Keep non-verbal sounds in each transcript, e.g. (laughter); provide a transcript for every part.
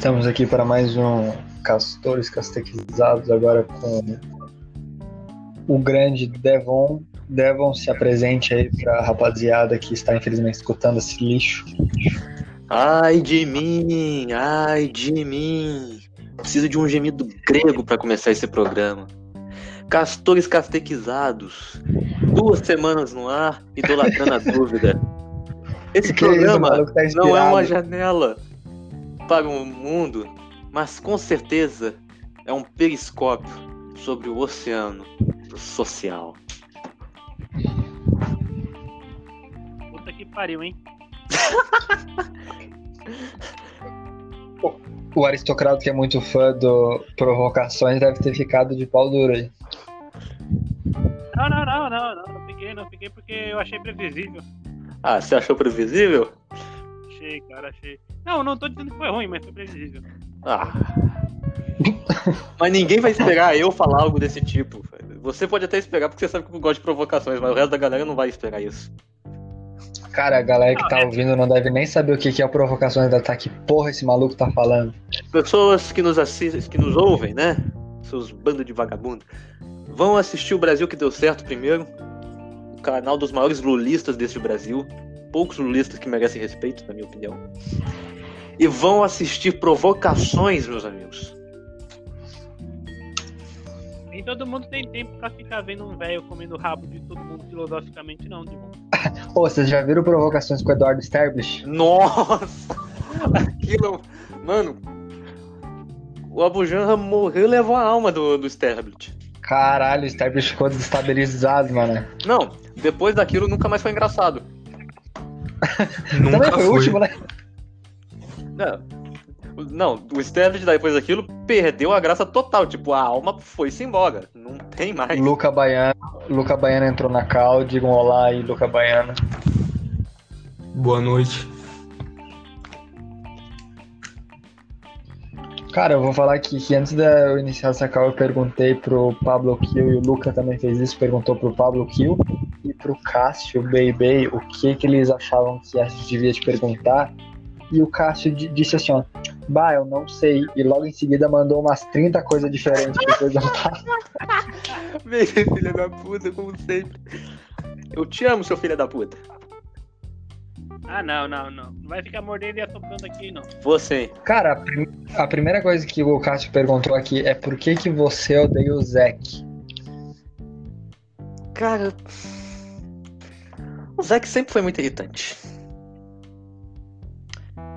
Estamos aqui para mais um Castores Castequizados, agora com o grande Devon. Devon, se apresente aí para a rapaziada que está infelizmente escutando esse lixo. Ai de mim, ai de mim. Preciso de um gemido grego para começar esse programa. Castores castequizados. Duas semanas no ar, idolatrando a dúvida. (laughs) Esse Que isso, programa maluco, tá não é uma janela para o mundo, mas com certeza é um periscópio sobre o oceano social. Puta que pariu, hein? (laughs) O aristocrata que é muito fã do Provocações deve ter ficado de pau duro aí. Não, não, não, não, não, não fiquei, não fiquei porque eu achei previsível. Ah, você achou previsível? Achei, cara, achei. Não, não tô dizendo que foi ruim, mas foi previsível. Ah. Mas ninguém vai esperar eu falar algo desse tipo. Você pode até esperar porque você sabe que eu gosto de provocações, mas o resto da galera não vai esperar isso. Cara, a galera que Não, tá é- ouvindo não deve nem saber o que é o Provocações da Tá. Que porra esse maluco tá falando? Pessoas que nos assistem, que nos ouvem, né? Seus bandos de vagabundo. Vão assistir o Brasil que deu certo primeiro. O canal dos maiores lulistas deste Brasil. Poucos lulistas que merecem respeito, na minha opinião. E vão assistir provocações, meus amigos. Nem todo mundo tem tempo pra ficar vendo um velho comendo rabo de todo mundo filosoficamente, não, Dimon. (laughs) Pô, vocês já viram Provocações com o Eduardo Sterblich? Nossa! (laughs) Aquilo. Mano. O Abu Janra morreu e levou a alma do, do Sterblit. Caralho, o Sterblich ficou desestabilizado, mano. Não, depois daquilo nunca mais foi engraçado. Também Nunca foi o foi. último, né? Não, não o Sterblit depois daquilo perdeu a graça total. Tipo, a alma foi-se embora. Não tem mais. Luca Baiano. Luca Baiano entrou na cal, digam olá aí, Luca Baiano. Boa noite. Cara, eu vou falar aqui que antes de eu iniciar essa call eu perguntei pro Pablo Kill e o Luca também fez isso, perguntou pro Pablo Kill e pro Cássio Baby o que que eles achavam que a gente devia te perguntar. E o Cássio di- disse assim, ó, bah, eu não sei. E logo em seguida mandou umas 30 coisas diferentes pra perguntar. (laughs) Meu filho da puta, como sempre. Eu te amo, seu filho da puta. Ah, não, não, não. Não vai ficar mordendo e assoprando aqui, não. Você. Cara, a, prim- a primeira coisa que o Cássio perguntou aqui é por que que você odeia o Zack? Cara. O Zack sempre foi muito irritante.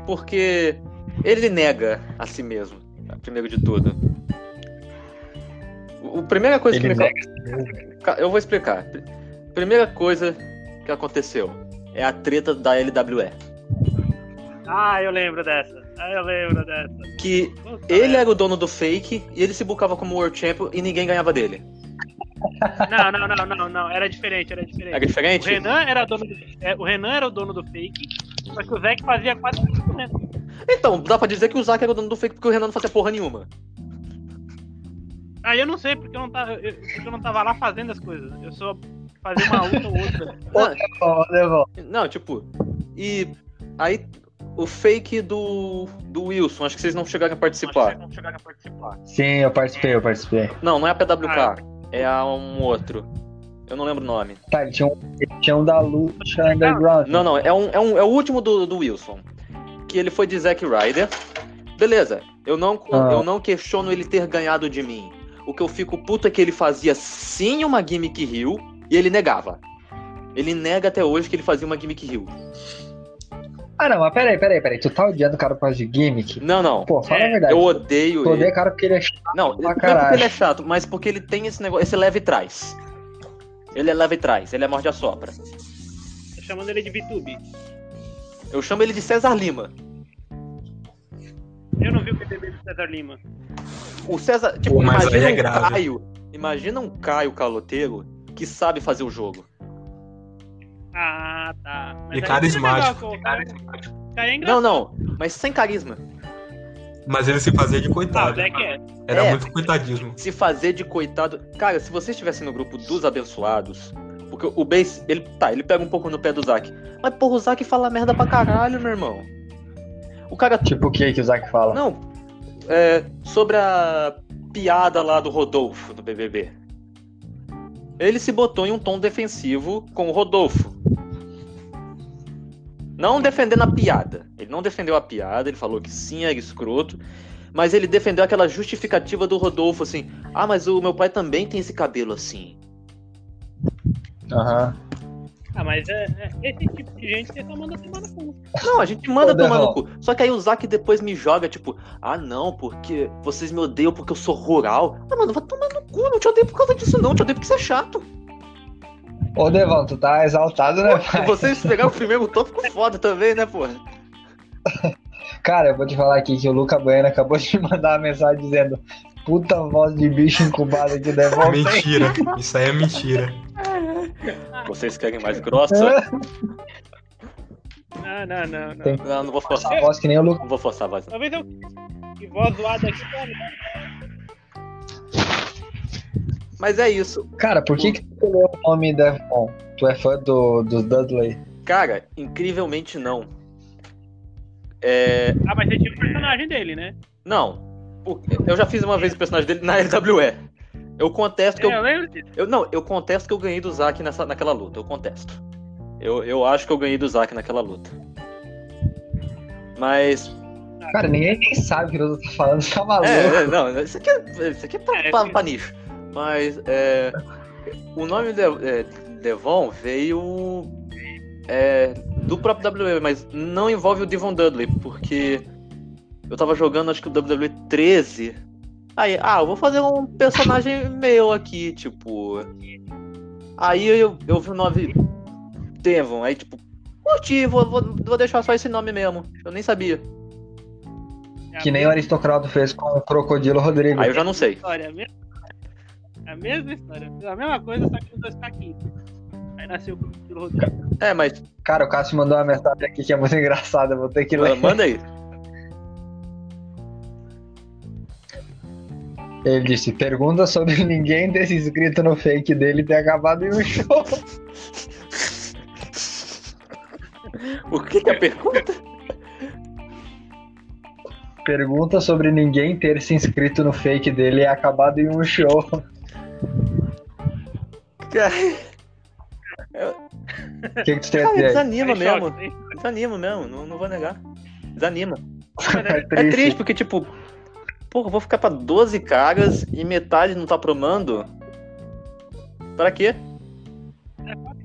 Porque ele nega a si mesmo, primeiro de tudo. O, a primeira coisa Ele que me. Ca- Eu vou explicar. Pr- Primeira coisa que aconteceu é a treta da LWE. Ah, eu lembro dessa. Ah, eu lembro dessa. Que Puta ele merda. era o dono do fake e ele se bucava como World Champion e ninguém ganhava dele. Não, não, não, não, não. Era diferente, era diferente. Era diferente? O Renan era dono do, é, o Renan era o dono do fake, só que o Zack fazia quase 100%. Então, dá pra dizer que o Zack era o dono do fake porque o Renan não fazia porra nenhuma. Ah, eu não sei porque eu não, tava, eu, porque eu não tava lá fazendo as coisas. Eu só fazia uma luta ou outra. (laughs) Não. Não, tipo, e aí o fake do, do Wilson, acho que vocês não chegaram a participar. Não chegaram a participar. Sim, eu participei, eu participei. Não, não é a PWK, Ah. É a um outro. Eu não lembro o nome. Tá, ele tinha um, ele tinha um da luta underground. Não, não, é, um, é, um, é o último do, do Wilson. Que ele foi de Zack Ryder. Beleza, eu não, Ah. eu não questiono ele ter ganhado de mim. O que eu fico puto é que ele fazia sim uma gimmick Hill e ele negava. Ele nega até hoje que ele fazia uma gimmick Hill. Ah, não, mas peraí, peraí, peraí. Tu tá odiando o cara por causa de gimmick? Não, não. Pô, fala É, a verdade. Eu odeio Tu ele. o cara porque ele é chato. Não, não é caralho. porque ele é chato, mas porque ele tem esse negócio, esse leve trás. Ele é leve trás, ele é morde a sopra. Tô chamando ele de VTube. Eu chamo ele de César Lima. Eu não vi o PDB do César Lima. O César, tipo, Pô, mas aí imagina é um grave. Caio, imagina um Caio caloteiro que sabe fazer o jogo. Ah, tá. Mas E carismático. não é é. Não, não, mas sem carisma. Mas ele se fazia de Ah, coitado. Zack é. Era É. muito coitadismo. Se fazer de coitado. Cara, se você estivesse no grupo dos abençoados, porque o Base, ele tá, ele pega um pouco no pé do Zack. Mas porra, o Zack fala merda pra caralho, meu irmão. O cara Tipo o que que o Zack fala? Não, é, sobre a piada lá do Rodolfo no BBB. Ele se botou em um tom defensivo com o Rodolfo. Não defendendo a piada. Ele não defendeu a piada, ele falou que sim, era escroto. Mas ele defendeu aquela justificativa do Rodolfo, assim. Ah, mas o meu pai também tem esse cabelo assim. Aham. Ah, mas é, é- esse tipo de gente você só manda tomar no cu. Não, a gente manda tomar no cu. Só que aí o Zack depois me joga, tipo, ah não, porque vocês me odeiam porque eu sou rural. Ah, mano, vai tomar no cu, não te odeio por causa disso, não, te odeio porque você é chato. Ô, Devon, tu tá exaltado, né, Se pai? vocês pegar o primeiro tom, ficou foda também, né, porra? (laughs) Cara, eu vou te falar aqui que o Luca Bueno acabou de me mandar uma mensagem dizendo puta voz de bicho incubado aqui, Devon. Mentira. Isso aí é mentira. Vocês querem mais grossa? (laughs) Não, não, não, não. Não, não vou forçar. Essa voz que nem o Luca. Não vou forçar a voz. Talvez eu. Que voz zoada aqui, cara. Mas é isso. Cara, por que que tu escolheu o nome Devon? Tu é fã do, do Dudley? Cara, incrivelmente não. É. Ah, mas você tinha o personagem dele, né? Não. Eu já fiz uma vez o personagem dele na LWE. Eu contesto que eu É, eu lembro disso. Eu, não, eu contesto que eu ganhei do Zack nessa, naquela luta. Eu contesto. Eu, eu acho que eu ganhei do Zack naquela luta. Mas. Cara, ninguém nem sabe o que o tá falando, tá maluco. É, é, não, isso aqui é, isso aqui é pra, É, pra- pra nicho. Mas é, o nome de, é, Devon veio é, do próprio WWE, mas não envolve o Devon Dudley, porque eu tava jogando acho que o WWE 13. Aí, ah, eu vou fazer um personagem meu aqui, tipo. Aí eu, eu vi o nome Devon, aí tipo, curti, vou, vou, vou deixar só esse nome mesmo. Eu nem sabia. É Que nem o mesma Aristocrata fez com o Crocodilo Rodrigo. Aí eu já não sei. história, a mesma, a mesma história. A mesma coisa, só que os dois caquinhos. Aí nasceu o Crocodilo Rodrigo. É, mas Cara, o Cássio mandou uma mensagem aqui que é muito engraçada, eu vou ter que ler. manda aí. Ele disse: pergunta sobre (laughs) ninguém desse inscrito no fake dele ter acabado em um show. O que, que é a pergunta? Pergunta sobre ninguém ter se inscrito no fake dele e acabado em um show. Cara, O que, que tu tem a cara, desanima mesmo. Desanima mesmo, não, não vou negar. Desanima. (laughs) É É triste. triste porque, tipo, porra, vou ficar pra 12 caras e metade não tá promando. Pra quê? É foda,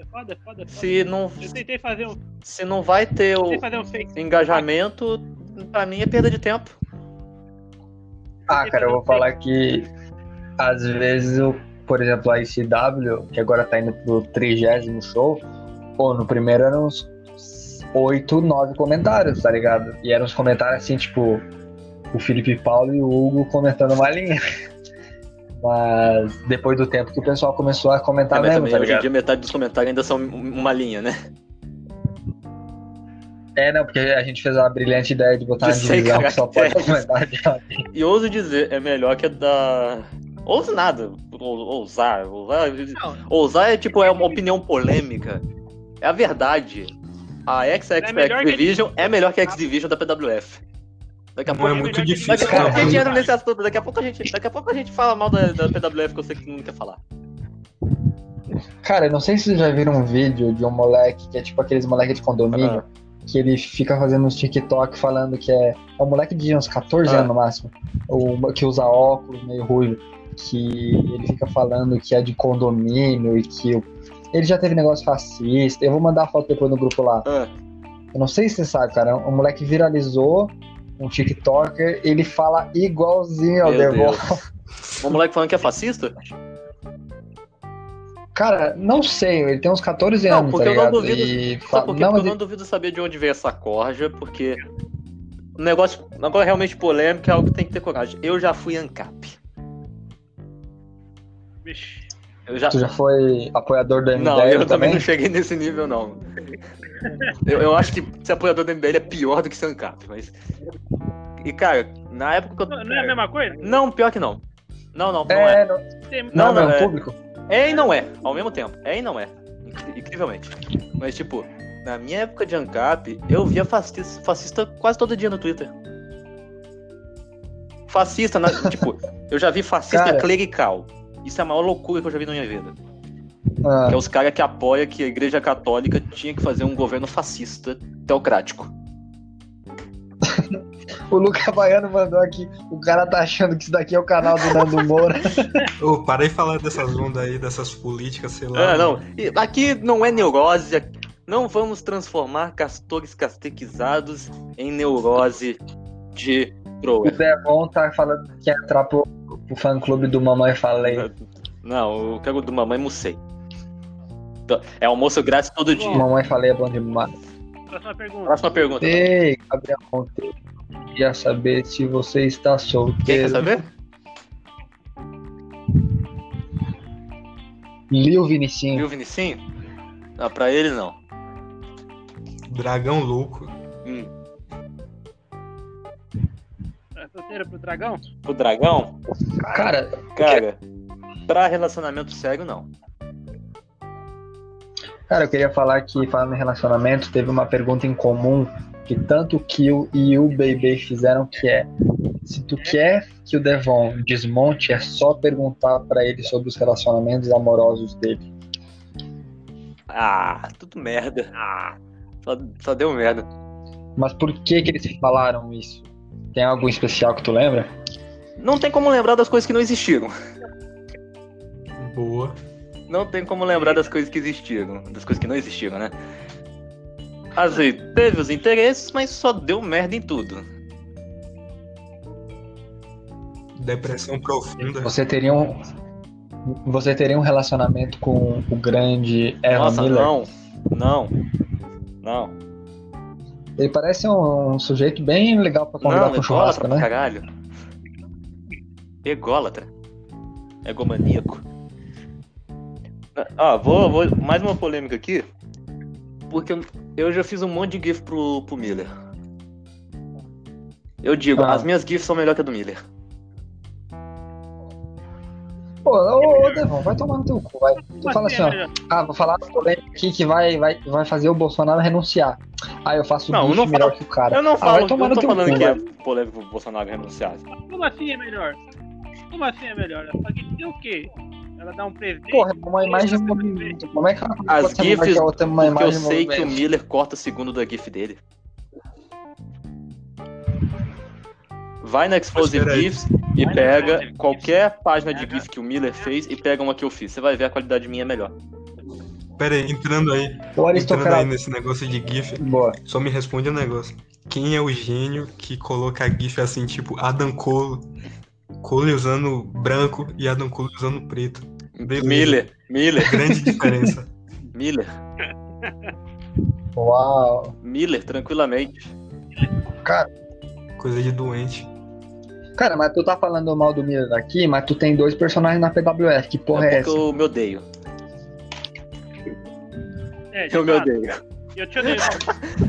é foda, é foda. Se não, Eu tentei fazer um, se não vai ter o um engajamento, pra mim é perda de tempo. Ah, cara, eu vou falar que às vezes, eu, por exemplo, a ICW, que agora tá indo pro trigésimo show, pô, no primeiro eram uns 8, 9 comentários, tá ligado? E eram uns comentários assim, tipo, o Felipe Paulo e o Hugo comentando uma linha. (laughs) Mas depois do tempo que o pessoal começou a comentar É, mesmo, também, tá hoje em dia metade dos comentários ainda são uma linha, né? É, não, porque a gente fez a brilhante ideia de botar De uma divisão que só pode caracteres. (laughs) comentar de E ouso dizer, é melhor que a da. Ouso nada. ou- Ousar. Ousar, ousar é tipo, é uma opinião polêmica. É a verdade. A XX É melhor que- Division é melhor que a X Division da PWF. Daqui a Não pouco. é muito difícil, Daqui a pouco a gente entra nesse assunto. Daqui a pouco a gente, daqui a pouco a gente fala mal da, da PWF que eu sei que não quer falar. Cara, eu não sei se vocês já viram um vídeo de um moleque que é tipo aqueles moleques de condomínio, que ele fica fazendo uns TikTok falando que é. É um moleque de uns 14 Ah. anos no máximo, o, que usa óculos meio ruivo, que ele fica falando que é de condomínio e que o- ele já teve negócio fascista. Eu vou mandar a foto depois no grupo lá. Ah, Eu não sei se você sabe, cara. Um moleque viralizou, um TikToker, ele fala igualzinho ao Devon. Deus. (laughs) Um moleque falando que é fascista? Cara, não sei, ele tem uns 14 Não, anos, porque tá eu não duvido- E Sabe por quê? não, Porque eu não duvido saber de onde veio essa corja, porque o negócio agora realmente polêmico é algo que tem que ter coragem. Eu já fui ANCAP. Vixe. Eu já. Tu já foi apoiador do MBL Não, eu também também? não cheguei nesse nível, não. Eu, eu acho que ser apoiador do MBL é pior do que ser ANCAP, mas. E cara, na época que eu. Não, não é a mesma coisa? Não, pior que não. Não, não, não é. É, não, não, Não, não, não, é. público. É e não é, ao mesmo tempo. É e não é. Incri- Incrivelmente. Mas, tipo, na minha época de ANCAP, eu via fascista, fascista quase todo dia no Twitter. Fascista, na- tipo, eu já vi fascista Cara. clerical. Isso é a maior loucura que eu já vi na minha vida. Ah, Que é os caras que apoiam que a igreja católica tinha que fazer um governo fascista, teocrático. (laughs) o Luca Baiano mandou aqui. O cara tá achando que isso daqui é o canal do Nando Moura. (laughs) Ô, para aí falar dessas ondas aí, dessas políticas, sei lá. Ah, não. Aqui não é neurose. Não vamos transformar castores castequizados em neurose de O Troer. Devon tá falando que quer entrar pro, pro fã clube do Mamãe Falei. Não, eu quero do Mamãe Musei. É almoço grátis todo dia. Mamãe Falei é bom demais. Próxima pergunta. Próxima pergunta. Ei, Gabriel Monteiro. Queria saber se você está Quem quer solteiro. saber? Lil Vinicinho. Viu, Vinicinho? Não, pra ele não. Dragão louco. Hum. Tá solteiro pro dragão? O dragão? Cara, Cara, pra relacionamento sério, não. cara, eu queria falar que, falando em relacionamento, teve uma pergunta em comum que tanto o Kill e o Baby fizeram, que é se tu quer que o Devon desmonte, é só perguntar pra ele sobre os relacionamentos amorosos dele. Ah, tudo merda. Ah, só, só deu merda. Mas por que que eles falaram isso? Tem algo especial que tu lembra? Não tem como lembrar das coisas que não existiram. Boa. Não tem como lembrar das coisas que existiram. Das coisas que não existiram, né? Assim, teve os interesses, mas só deu merda em tudo. Depressão profunda. Você teria um você teria um relacionamento com o grande Aaron Nossa, Miller? não. Não. Não. Ele parece um, um sujeito bem legal pra convidar Não, pro churrasco, pra né? caralho. Ególatra. Egomaníaco. Ah, vou, vou. Mais uma polêmica aqui. Porque eu, eu já fiz um monte de GIF pro, pro Miller. Eu digo, Ah. as minhas GIFs são melhor que a do Miller. Pô, ô, ô Devon, vai tomar no teu cu, vai. Tu fala assim assim, é ó, melhor? ah, vou falar uma polêmica aqui que vai, vai, vai fazer o Bolsonaro renunciar. Aí eu faço Não, eu não melhor falo- que o cara. Eu não Ah, falo, vai eu tomar não no tô teu falando cu, que é vai. polêmico o Bolsonaro renunciar. Como assim é melhor? Como assim é melhor? Ela só que tem o quê? Ela dá um presente? Porra, é uma imagem de movimento. Como é que ela As GIFs, a Porque eu sei que o? Miller corta segundo da GIF dele. Vai na Explosive. GIFs e pega qualquer página de GIF que o Miller fez e pega uma que eu fiz. Você vai ver a qualidade minha é melhor. Pera aí, entrando aí. O Entrando aí nesse negócio de GIF, Boa. só me responde um negócio. Quem é o gênio que coloca GIF assim, tipo Adam Cole? Cole usando branco e Adam Cole usando preto. Beleza. Miller, Miller, Grande diferença. (laughs) Miller, Uau. Miller, tranquilamente. Coisa de doente. Cara, mas tu tá falando mal do Miller aqui, mas tu tem dois personagens na PWF. Que porra é, é essa? eu me odeio. É, Eu me odeio. Eu te odeio. (laughs)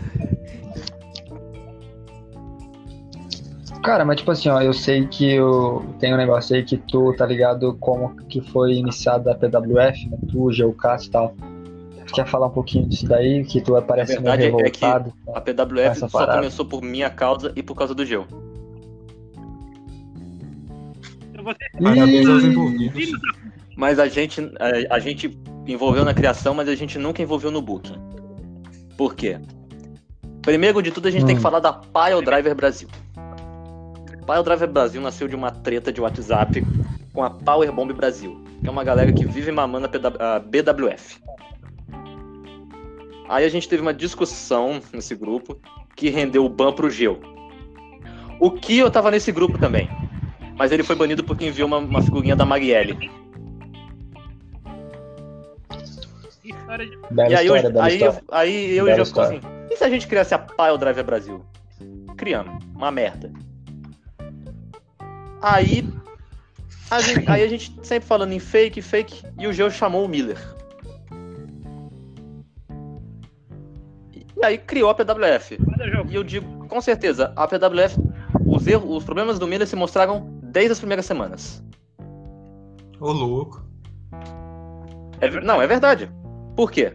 Cara, mas tipo assim, ó, eu sei que eu... tem um negócio aí que tu tá ligado como que foi iniciada a PWF, né? Tu, o Geocast e tal. Tu quer falar um pouquinho disso daí? Que tu parece meio verdade é que- revoltado. A PWF só parada. começou por minha causa e por causa do Geo. Então você Parabéns aos envolvidos. Mas a gente, a, a gente envolveu na criação, mas a gente nunca envolveu no booking. Por quê? Primeiro de tudo, a gente tem Hum. que falar da Pile Driver Brasil. Pile Driver Brasil nasceu de uma treta de WhatsApp com a Power Bomb Brasil, que é uma galera que vive mamando a, BWF. Aí a gente teve uma discussão nesse grupo que rendeu o ban pro Geo. O Kio tava nesse grupo também, mas ele foi banido porque enviou uma, uma figurinha da Marielle. Bela e aí, história, eu, aí, história. eu, aí eu Bela já fico assim, história. e se a gente criasse a Pile Driver Brasil? Criamos, uma merda. Aí a gente, aí a gente sempre falando em fake, fake, e o Geo chamou o Miller. E aí criou a PWF. E eu digo, com certeza, a PWF, os, erros, os problemas do Miller se mostraram desde as primeiras semanas. Ô louco. É não, é verdade. Por quê?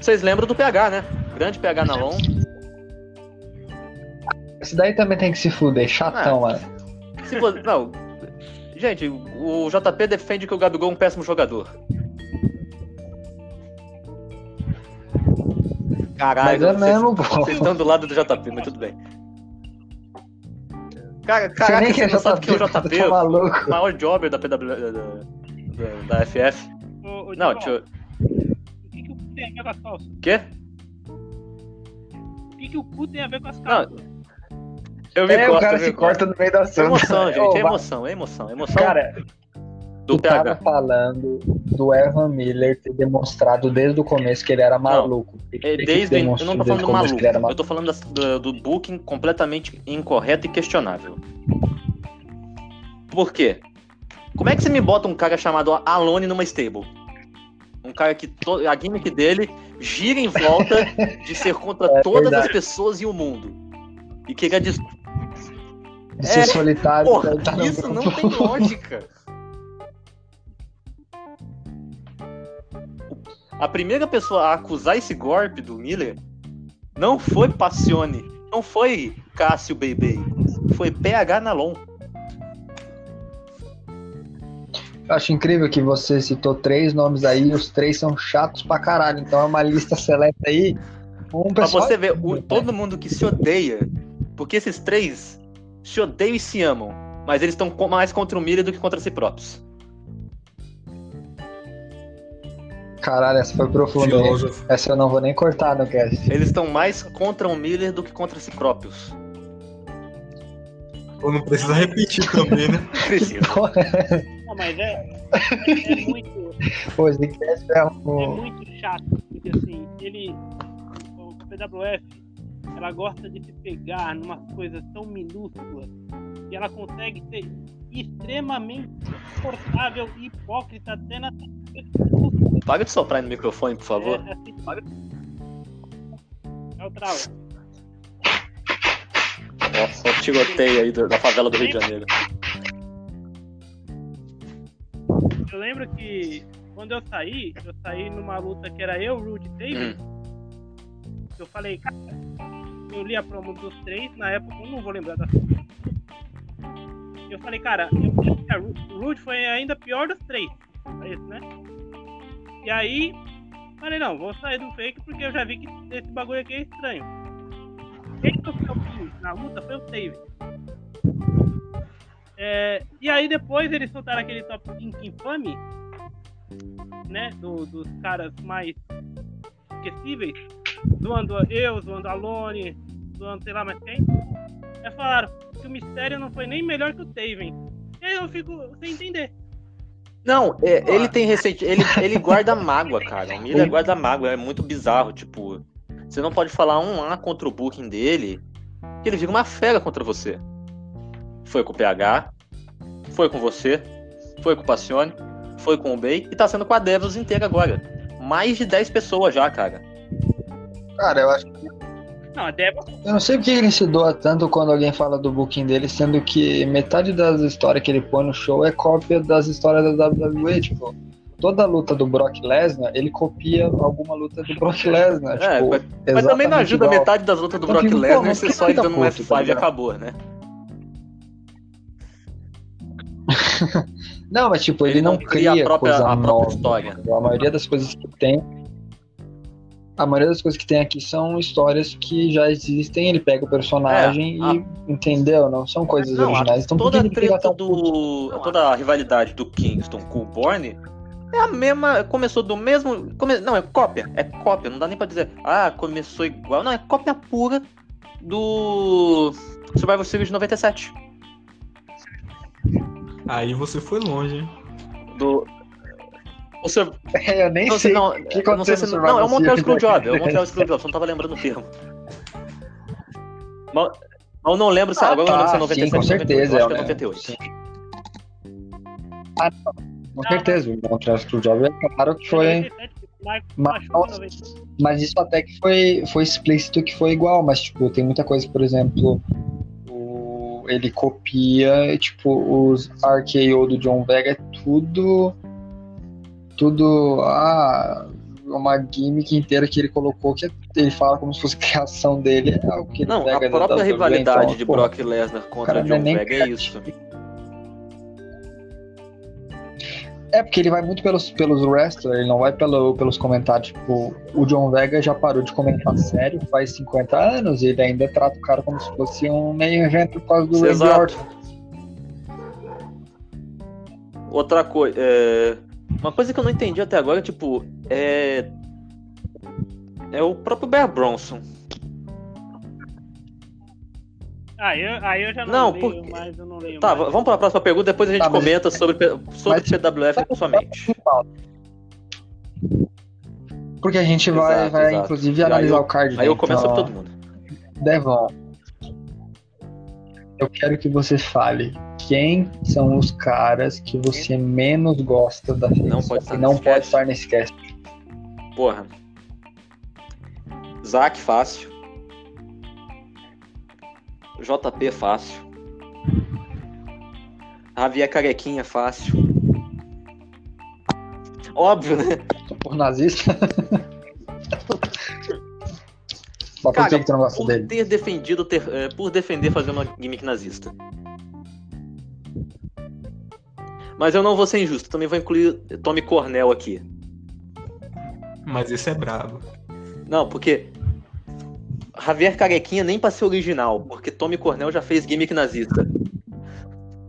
Vocês lembram do PH, né? Grande PH na LON. Esse daí também tem que se fuder, chatão, Ah. mano. Se vo- Não. Gente, o JP defende que o Gabigol é um péssimo jogador. Caralho, Mas é vocês- mesmo, pô. Vocês estão do lado do JP, mas tudo bem. Cara, Você caraca, nem você quer não sabe quem é o JP, JP? tá o maior jobber da PW. Da, da, da FF. Ô, ô, Não, eu. O que, que o cu tem a ver com as calças? Quê? O que, que o cu tem a ver com as Não, calças? Eu me É, corto, o cara se corta no meio da É ação. emoção, (laughs) gente. É emoção, é emoção. É emoção Cara, do tu tava PH. falando do Evan Miller ter demonstrado desde o começo que ele era maluco. Ele É, desde, eu não tô falando o do maluco, era eu tô falando do, do booking completamente incorreto e questionável. Por quê? Como é que você me bota um cara chamado Alone numa stable? Um cara que to- a gimmick dele gira em volta de ser contra (laughs) É todas verdade. as pessoas e o mundo. E que ele é De ser É, solitário. Porra, tá isso não tem lógica. A primeira pessoa a acusar esse golpe do Miller não foi Passione, não foi Cássio Beibei, foi PH Nalon. Eu acho incrível que você citou três nomes aí e os três são chatos pra caralho. Então é uma lista seleta aí. Um Pra você ver, o- todo mundo que se odeia, porque esses três se odeiam e se amam, mas eles estão mais contra o Miller do que contra si próprios. Caralho, essa foi profunda. Essa eu não vou nem cortar no cast. Eles estão mais contra o Miller do que contra si próprios. Ou não precisa repetir também, né? (laughs) Precisa. Não, mas é, é muito. Pô, esse cast é é um. muito chato, porque assim, ele. O PWF, ela gosta de se pegar numa coisa tão minúscula que ela consegue ser extremamente confortável e hipócrita até na Para de soprar no microfone, por favor. É, assim, é o trava. Nossa, o tiroteio aí da favela do Rio de Janeiro. Eu lembro que quando eu saí, eu saí numa luta que era eu, Rude e David. Eu falei, cara, eu li a promo dos três, na época eu não vou lembrar da. Eu falei, cara, eu, Rude foi ainda pior dos três. É né? E aí, falei, não, vou sair do fake porque eu já vi que esse bagulho aqui é estranho. Quem que eu fui na luta foi o David. É, e aí depois eles soltaram aquele top 5 infame, né? do- dos caras mais esquecíveis, zoando eu, zoando a Lone, zoando sei lá mais quem. Aí falaram que o mistério não foi nem melhor que o Taven. E aí eu fico sem entender. Não, é, ele tem recente. Ele, ele guarda (laughs) mágoa, cara. O Miller guarda mágoa, é muito bizarro. Tipo, você não pode falar um A contra o booking dele, que ele vira uma fera contra você. Foi com o PH, foi com você, foi com o Passione, foi com o Bay e tá sendo com a Devils inteira agora. Mais de 10 pessoas já, cara. Cara, eu acho. Não, a Débora Eu não sei porque ele se doa tanto quando alguém fala do booking dele, sendo que metade das histórias que ele põe no show é cópia das histórias da WWE. Tipo, toda a luta do Brock Lesnar, ele copia alguma luta do Brock Lesnar. É, tipo, mas- Mas também não ajuda igual. metade das lutas do Brock Lesnar que só dando um puta, F5 tá e acabou, né? (laughs) Não, mas tipo, ele, Ele não cria cria a própria- coisa a própria nova. história. A maioria das coisas que tem. A maioria das coisas que tem aqui são histórias que já existem, ele pega o personagem É, a- e entendeu, não são coisas Não, originais. Então por toda que a treta do. Toda a rivalidade do Kingston com o Borne é a mesma. Começou do mesmo. come- não, é cópia. É cópia. Não dá nem pra dizer. Ah, começou igual. Não, é cópia pura do Survival Series de 97. Aí você foi longe, hein? Do. (laughs) Eu nem não, sei. não, que não sei se. Não, é o Montreal Screwjob. É o? Montreal Screwjob. Só não tava lembrando o termo. (laughs) Eu não lembro se. Ah, agora eu não lembro se é tá, 97 sim, com 98. certeza. Eu acho que é né? 98. Sim. Ah, não, com certeza, o Montreal Screwjob é claro que foi. 97, o Marco Mas- machuca em 97. Mas isso até que foi, foi explícito que foi igual, mas tipo, tem muita coisa, por exemplo, ele copia, tipo, os RKO do John Vega é tudo. Tudo. Ah. uma gimmick inteira que ele colocou que ele fala como se fosse criação dele. É algo que Não, a própria rivalidade então, de pô, Brock Lesnar contra é John Vega é isso. É, porque ele vai muito pelos, pelos wrestlers, ele não vai pelo, pelos comentários. Tipo, o John Vega já parou de comentar sério faz 50 anos e ele ainda trata o cara como se fosse um meio evento por causa do Randy. Orton. Outra coisa, é... uma coisa que eu não entendi até agora, tipo, é. É o próprio Bear Bronson. Ah, eu, aí eu já não, Não, leio, porque- mas eu não leio Tá, mais. vamos para a próxima pergunta, depois a gente Tá, mas- comenta sobre, sobre mas- PWF somente. Porque a gente vai, Exato, vai exato. inclusive, E analisar eu- o card. Aí né? eu começo Então, sobre todo mundo. Devon, eu quero que você fale quem são os caras que você menos gosta da Não pode estar não nesse pode cast. estar nesse cast. Porra. Zack fácil. JP fácil. Javier Carequinha fácil. Óbvio, né? Por nazista. (laughs) Mas por que, que tu não gosta por dele? ter defendido, ter, é, por defender fazer uma gimmick nazista. Mas eu não vou ser injusto, também vou incluir Tommy Cornell aqui. Mas esse é brabo. Não, porque Javier Carequinha nem pra ser original, porque Tommy Cornell já fez gimmick nazista.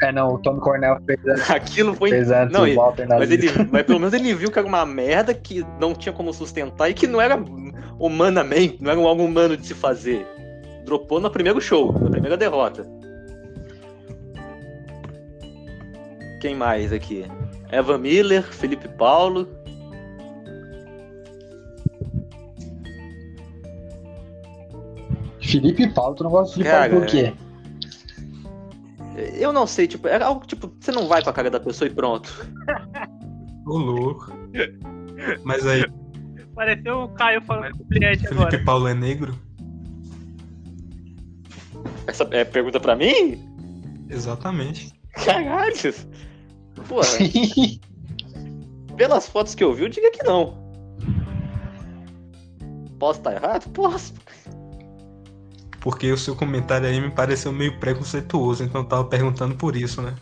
É, não, o Tommy Cornell fez, (laughs) Aquilo foi. fez antes Não, o Walter Mas, ele, (laughs) mas pelo menos ele viu que era uma merda que não tinha como sustentar e que não era humanamente, não era algo humano de se fazer. Dropou no primeiro show, na primeira derrota. Quem mais aqui? Eva Miller, Felipe Paulo. Felipe Paulo, tu não gosta de Felipe Cara, Paulo por quê? Eu não sei, tipo, era algo tipo, você não vai com a cara da pessoa e pronto. (laughs) Ô louco. Mas aí, Pareceu o Caio falando com o cliente Felipe agora. Paulo é negro? Essa é pergunta pra mim? Exatamente. Caralho! Porra, (laughs) pelas fotos que eu vi, eu diria que não. Posso estar errado? Posso. Porque o seu comentário aí me pareceu meio preconceituoso, então eu tava perguntando por isso, né?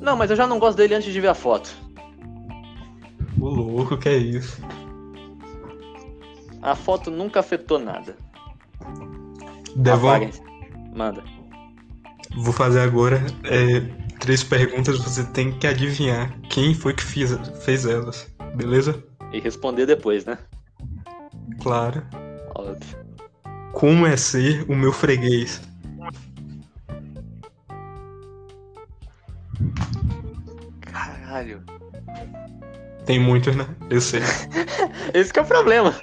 Não, mas eu já não gosto dele antes de ver a foto. Ô louco, que é isso? A foto nunca afetou nada. Devon, Apaguem. Manda. vou fazer agora é, três perguntas, você tem que adivinhar quem foi que fiz, fez elas, beleza? E responder depois, né? Claro. Óbvio. Como é ser o meu freguês? Caralho. Tem muitos, né? Eu sei. (laughs) Esse que é o problema.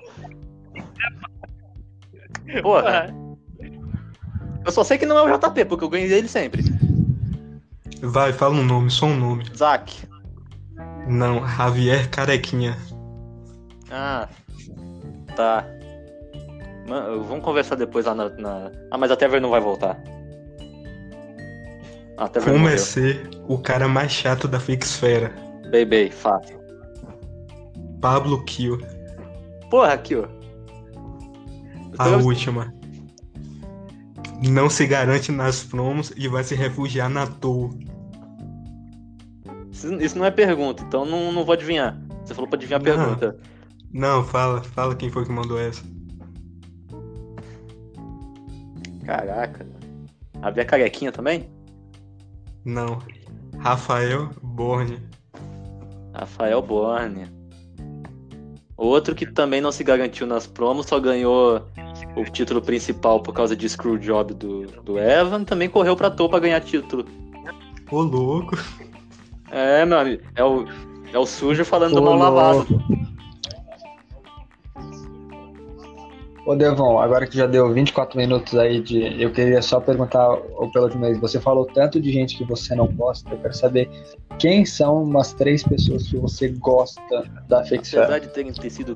Porra, (laughs) eu só sei que não é o JP, porque eu ganhei dele sempre. Vai, fala um nome, só um nome. Zack. Não, Javier Carequinha. Ah. Tá. Mano, vamos conversar depois lá na. na- Ah, mas a Tever não vai voltar. Ah, Como é ser o cara mais chato da Fixfera? Baby, fácil. Pablo Kill. Porra, ó. A Eu- última. Não se garante nas promos e vai se refugiar na toa. Isso não é pergunta, então não, não vou adivinhar. Você falou pra adivinhar a pergunta. Não, fala, fala quem foi que mandou essa. Caraca. Havia carequinha também? Não. Rafael Borne. Rafael Borne. Outro que também não se garantiu nas promos, só ganhou o título principal por causa de Screwjob do, do Evan, também correu pra toa pra ganhar título. Ô louco. É, meu amigo, é o, é o sujo falando do Ô, mal lavado. Ô Devon, agora que já deu 24 minutos aí de. Eu queria só perguntar ô, pela última vez. Você falou tanto de gente que você não gosta. Eu quero saber quem são umas três pessoas que você gosta da Apesar Fixfera. de terem ter sido